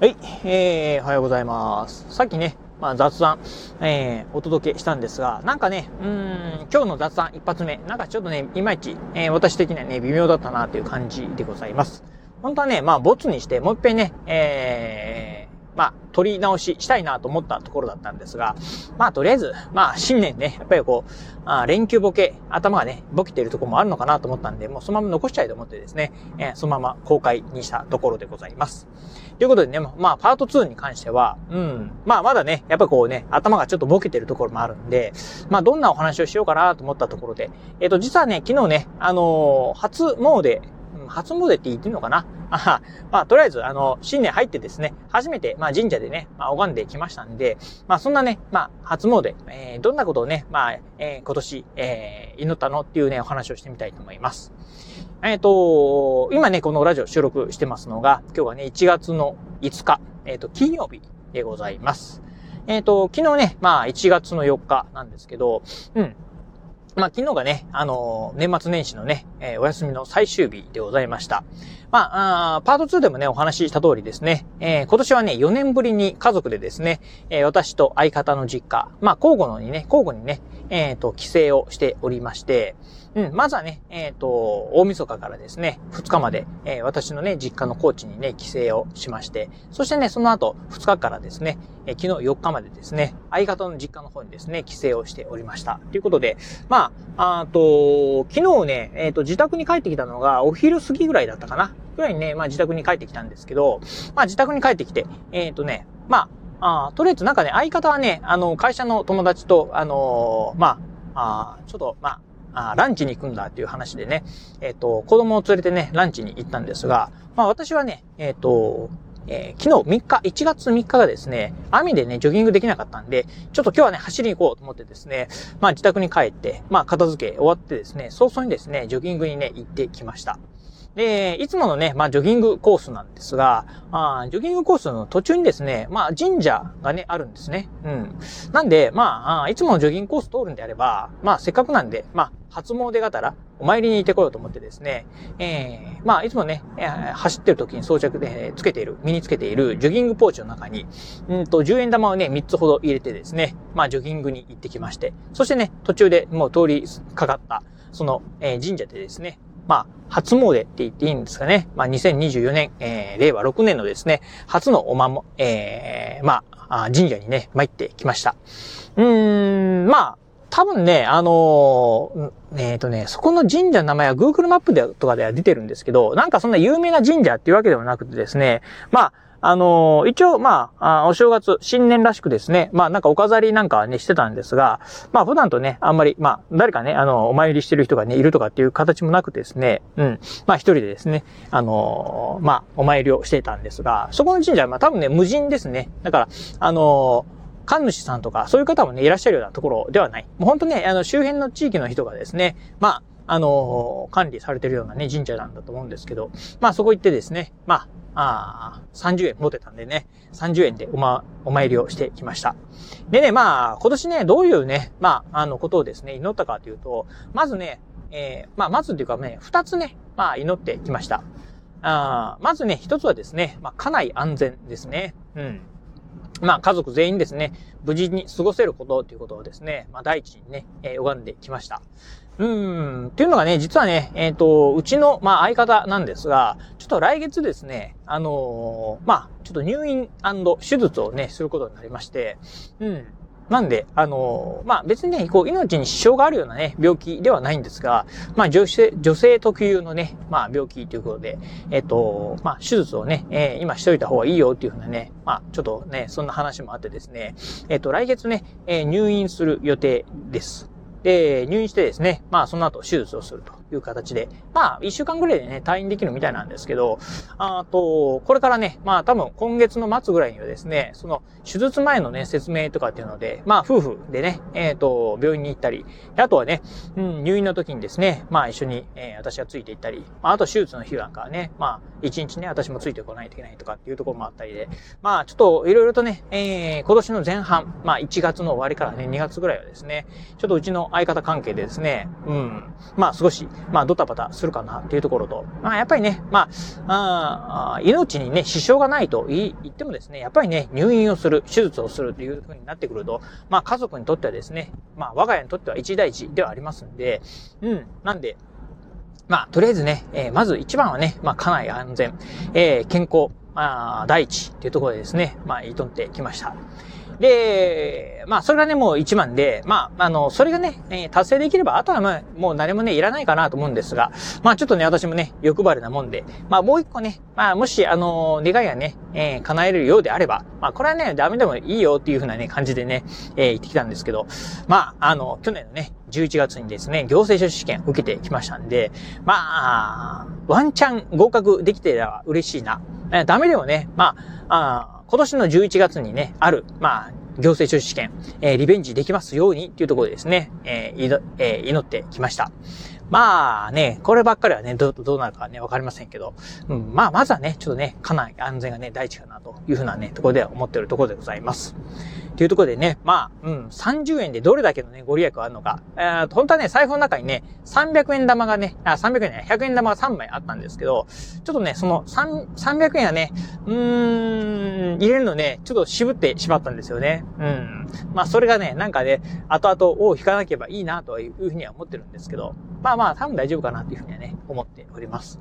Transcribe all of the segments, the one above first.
はい、えー、おはようございます。さっきね、まあ雑談、えー、お届けしたんですが、なんかね、うん、今日の雑談一発目、なんかちょっとね、いまいち、えー、私的にはね、微妙だったなという感じでございます。本当はね、まあ、ボツにして、もう一遍ね、えー、まあ、取り直ししたいなと思ったところだったんですが、まあ、とりあえず、まあ、新年ね、やっぱりこう、あ連休ボケ、頭がね、ボケてるところもあるのかなと思ったんで、もうそのまま残しちゃいと思ってですね、えー、そのまま公開にしたところでございます。ということでね、まあ、パート2に関しては、うん、まあ、まだね、やっぱこうね、頭がちょっとボケてるところもあるんで、まあ、どんなお話をしようかなと思ったところで、えっ、と、実はね、昨日ね、あのー、初詣、初詣って言ってんのかな？あまあ、とりあえず、あの、新年入ってですね、初めて、まあ、神社でね、まあ、拝んできましたんで、まあ、そんなね、まあ、初詣、えー、どんなことをね、まあ、えー、今年、えー、祈ったのっていうね、お話をしてみたいと思います。えっ、ー、と、今ね、このラジオ収録してますのが、今日はね、1月の5日、えっ、ー、と、金曜日でございます。えっ、ー、と、昨日ね、まあ、1月の4日なんですけど、うん、まあ、昨日がね、あの、年末年始のね、え、お休みの最終日でございました。まあ、あパート2でもね、お話しした通りですね、え、今年はね、4年ぶりに家族でですね、え私と相方の実家、まあ、交互のにね、交互にね、えっ、と、帰省をしておりまして、うん、まずはね、えっ、と、大晦日からですね、2日まで、え私のね、実家の高知にね、帰省をしまして、そしてね、その後、2日からですね、え昨日4日までですね、相方の実家の方にですね、帰省をしておりました。ということで、まあ、あと、昨日ね、えっ、と、自宅に帰ってきたのがお昼過ぎぐらいだったかな。ぐらいにね、まあ自宅に帰ってきたんですけど、まあ自宅に帰ってきて、えっ、とね、まあ、あとりあえずなんかね、相方はね、あの、会社の友達と、あのー、まあ、あちょっと、まあ、あランチに行くんだっていう話でね、えっ、と、子供を連れてね、ランチに行ったんですが、まあ私はね、えっ、と、えー、昨日3日、1月3日がですね、雨でね、ジョギングできなかったんで、ちょっと今日はね、走りに行こうと思ってですね、まあ自宅に帰って、まあ片付け終わってですね、早々にですね、ジョギングにね、行ってきました。で、いつものね、まあ、ジョギングコースなんですが、あジョギングコースの途中にですね、まあ、神社がね、あるんですね。うん。なんで、まあ、いつものジョギングコース通るんであれば、まあ、せっかくなんで、まあ、初詣がたら、お参りに行ってこようと思ってですね、えー、まあ、いつもね、えー、走ってる時に装着で、つけている、身につけているジョギングポーチの中に、うんと、10円玉をね、3つほど入れてですね、まあ、ジョギングに行ってきまして、そしてね、途中でもう通りかかった、その、えー、神社でですね、まあ、初詣って言っていいんですかね。まあ、2024年、えー、令和6年のですね、初のおまも、えー、まあ、神社にね、参ってきました。うーん、まあ、多分ね、あのー、えっ、ー、とね、そこの神社の名前は Google マップでとかでは出てるんですけど、なんかそんな有名な神社っていうわけではなくてですね、まあ、あのー、一応、まあ、お正月、新年らしくですね、まあ、なんかお飾りなんかね、してたんですが、まあ、普段とね、あんまり、まあ、誰かね、あの、お参りしてる人がね、いるとかっていう形もなくですね、うん。まあ、一人でですね、あのー、まあ、お参りをしてたんですが、そこの神社は、まあ、多分ね、無人ですね。だから、あのー神主さんとか、そういう方もね、いらっしゃるようなところではない。もう本当ね、あの、周辺の地域の人がですね、まあ、あの、管理されてるようなね、神社なんだと思うんですけど、まあそこ行ってですね、まあ、あ30円持てたんでね、30円でおま、お参りをしてきました。でね、まあ、今年ね、どういうね、まあ、あの、ことをですね、祈ったかというと、まずね、えー、まあ、まずっていうかね、二つね、まあ、祈ってきました。あまずね、一つはですね、まあ、家内安全ですね。うん。まあ、家族全員ですね、無事に過ごせることということをですね、まあ、第一にね、えー、拝んできました。うん、っていうのがね、実はね、えっ、ー、と、うちの、まあ、相方なんですが、ちょっと来月ですね、あのー、まあ、ちょっと入院手術をね、することになりまして、うん。なんで、あのー、まあ、別にね、こう、命に支障があるようなね、病気ではないんですが、まあ、女性、女性特有のね、まあ、病気ということで、えっ、と、まあ、手術をね、えー、今しといた方がいいよっていうふうなね、まあ、ちょっとね、そんな話もあってですね、えっ、と、来月ね、え、入院する予定です。で、入院してですね、まあその後手術をすると。いう形で、まあ一週間ぐらいでね、退院できるみたいなんですけど、あと、これからね、まあ多分今月の末ぐらいにはですね、その手術前のね、説明とかっていうので、まあ夫婦でね、えっ、ー、と、病院に行ったり、あとはね、うん、入院の時にですね、まあ一緒に、えー、私がついていったり、まああと手術の日なんかはね、まあ一日ね、私もついてこないといけないとかっていうところもあったりで、まあちょっといろいろとね、えー、今年の前半、まあ1月の終わりからね、2月ぐらいはですね、ちょっとうちの相方関係でですね、うん、まあ少し、まあ、ドタバタするかなっていうところと、まあ、やっぱりね、まあ、あ命にね、支障がないと言ってもですね、やっぱりね、入院をする、手術をするというふうになってくると、まあ、家族にとってはですね、まあ、我が家にとっては一大事ではありますんで、うん、なんで、まあ、とりあえずね、えー、まず一番はね、まあ、家内安全、えー、健康、あ、第一っていうところでですね、まあ、挑んできました。で、まあ、それがね、もう一番で、まあ、あの、それがね、えー、達成できれば、あとはまあ、もう何もね、いらないかなと思うんですが、まあ、ちょっとね、私もね、欲張りなもんで、まあ、もう一個ね、まあ、もし、あの、願いがね、えー、叶えるようであれば、まあ、これはね、ダメでもいいよっていうふうなね、感じでね、えー、言ってきたんですけど、まあ、あの、去年のね、11月にですね、行政書士試験受けてきましたんで、まあ、ワンチャン合格できてれば嬉しいな。えー、ダメでもね、まあ、あ今年の11月にね、ある、まあ、行政書士試験、えー、リベンジできますようにっていうところでですね、えー、えー、祈ってきました。まあね、こればっかりはね、どう、どうなるかね、わかりませんけど、うん、まあ、まずはね、ちょっとね、かなり安全がね、第一かなというふうなね、ところでは思っているところでございます。というところでね、まあ、うん、30円でどれだけのね、ご利益があるのか。えー、本当はね、財布の中にね、300円玉がね、あ、300円ね、100円玉が3枚あったんですけど、ちょっとね、その3、300円はね、うーん、入れるのね、ちょっと渋ってしまったんですよね。うん。まあ、それがね、なんかね、後々を引かなければいいなというふうには思ってるんですけど、まあまあ、多分大丈夫かなというふうにはね、思っております。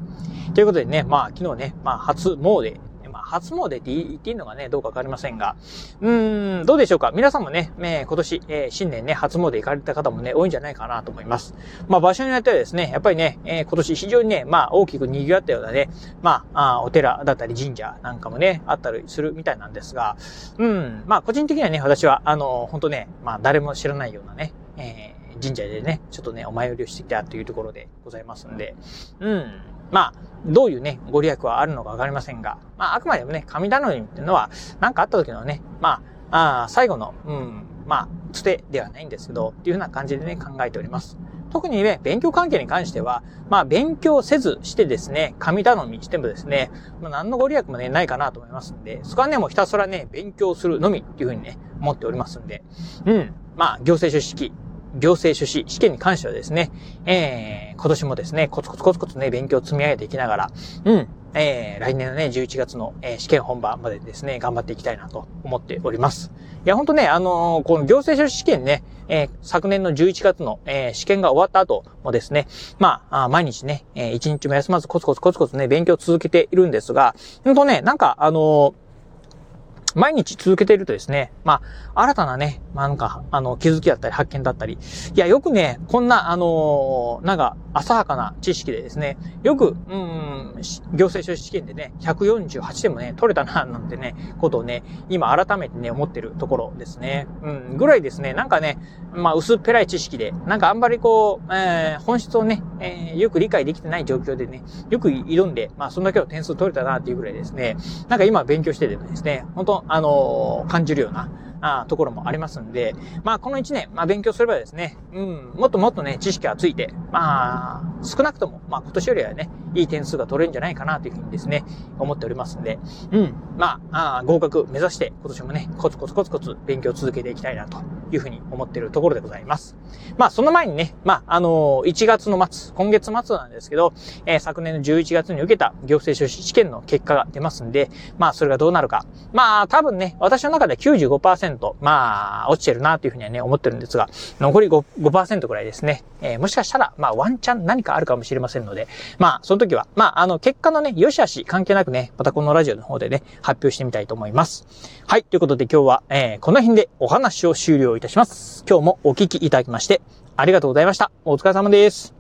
ということでね、まあ、昨日ね、まあ、初詣、まあ、初詣って言っていいのかね、どうかわかりませんが、うーん、どうでしょうか？皆さんもね、えー、今年、えー、新年ね、初詣行かれた方もね、多いんじゃないかなと思います。まあ、場所によってはですね、やっぱりね、えー、今年非常にね、まあ、大きく賑わったようなね、まあ、あお寺だったり神社なんかもね、あったりするみたいなんですが、うん、まあ、個人的にはね、私は、あの、本当ね、まあ、誰も知らないようなね、え、神社でね、ちょっとね、お参りをしてきたというところでございますんで、うん、まあ、どういうね、ご利益はあるのかわかりませんが、まあ、あくまでもね、神頼みっていうのは、何かあった時のね、まあ、あ最後の、うん、まあ、つてではないんですけど、っていうふうな感じでね、考えております。特にね、勉強関係に関しては、まあ、勉強せずしてですね、神頼みしてもですね、まあ、何のご利益もね、ないかなと思いますんで、そこはね、もうひたすらね、勉強するのみっていうふうにね、思っておりますんで、うん、まあ、行政書式、行政書士試験に関してはですね、えー、今年もですね、コツコツコツコツね、勉強を積み上げていきながら、うん、えー、来年のね、11月の、えー、試験本番までですね、頑張っていきたいなと思っております。いや、ほんとね、あのー、この行政書士試験ね、えー、昨年の11月の、えー、試験が終わった後もですね、まあ、あ毎日ね、えー、1日も休まずコツコツコツコツね、勉強を続けているんですが、ほんとね、なんか、あのー毎日続けているとですね、まあ、新たなね、まあ、なんか、あの、気づきだったり発見だったり、いや、よくね、こんな、あの、なんか、浅はかな知識でですね、よく、うん、行政書士試験でね、148点もね、取れたな、なんてね、ことをね、今改めてね、思ってるところですね。うん、ぐらいですね、なんかね、まあ、薄っぺらい知識で、なんかあんまりこう、えー、本質をね、えー、よく理解できてない状況でね、よく挑んで、まあ、そんだけの点数取れたな、っていうぐらいですね、なんか今勉強しててですね、本当あの、感じるような、あところもありますんで、まあこの1年、まあ勉強すればですね、うん、もっともっとね、知識がついて、まあ少なくとも、まあ今年よりはね、いい点数が取れるんじゃないかなというふうにですね、思っておりますんで、うん、まあ、あ合格目指して今年もね、コツコツコツコツ勉強を続けていきたいなというふうに思っているところでございます。まあその前にね、まああのー、1月の末、今月末なんですけど、えー、昨年の11月に受けた行政書士試験の結果が出ますんで、まあそれがどうなるか。まあ多分ね、私の中で95%、まあ落ちてるなというふうにはね、思ってるんですが、残り 5%, 5ぐらいですね。えー、もしかしたら、まあワンチャン何かあるかもしれませんので、まあその時は、まああの結果のね、良し悪し関係なくね、またこのラジオの方でね、発表してみたいと思います。はい、ということで今日は、えー、この辺でお話を終了いたします。今日もお聞きいただきまして、ありがとうございました。お疲れ様です。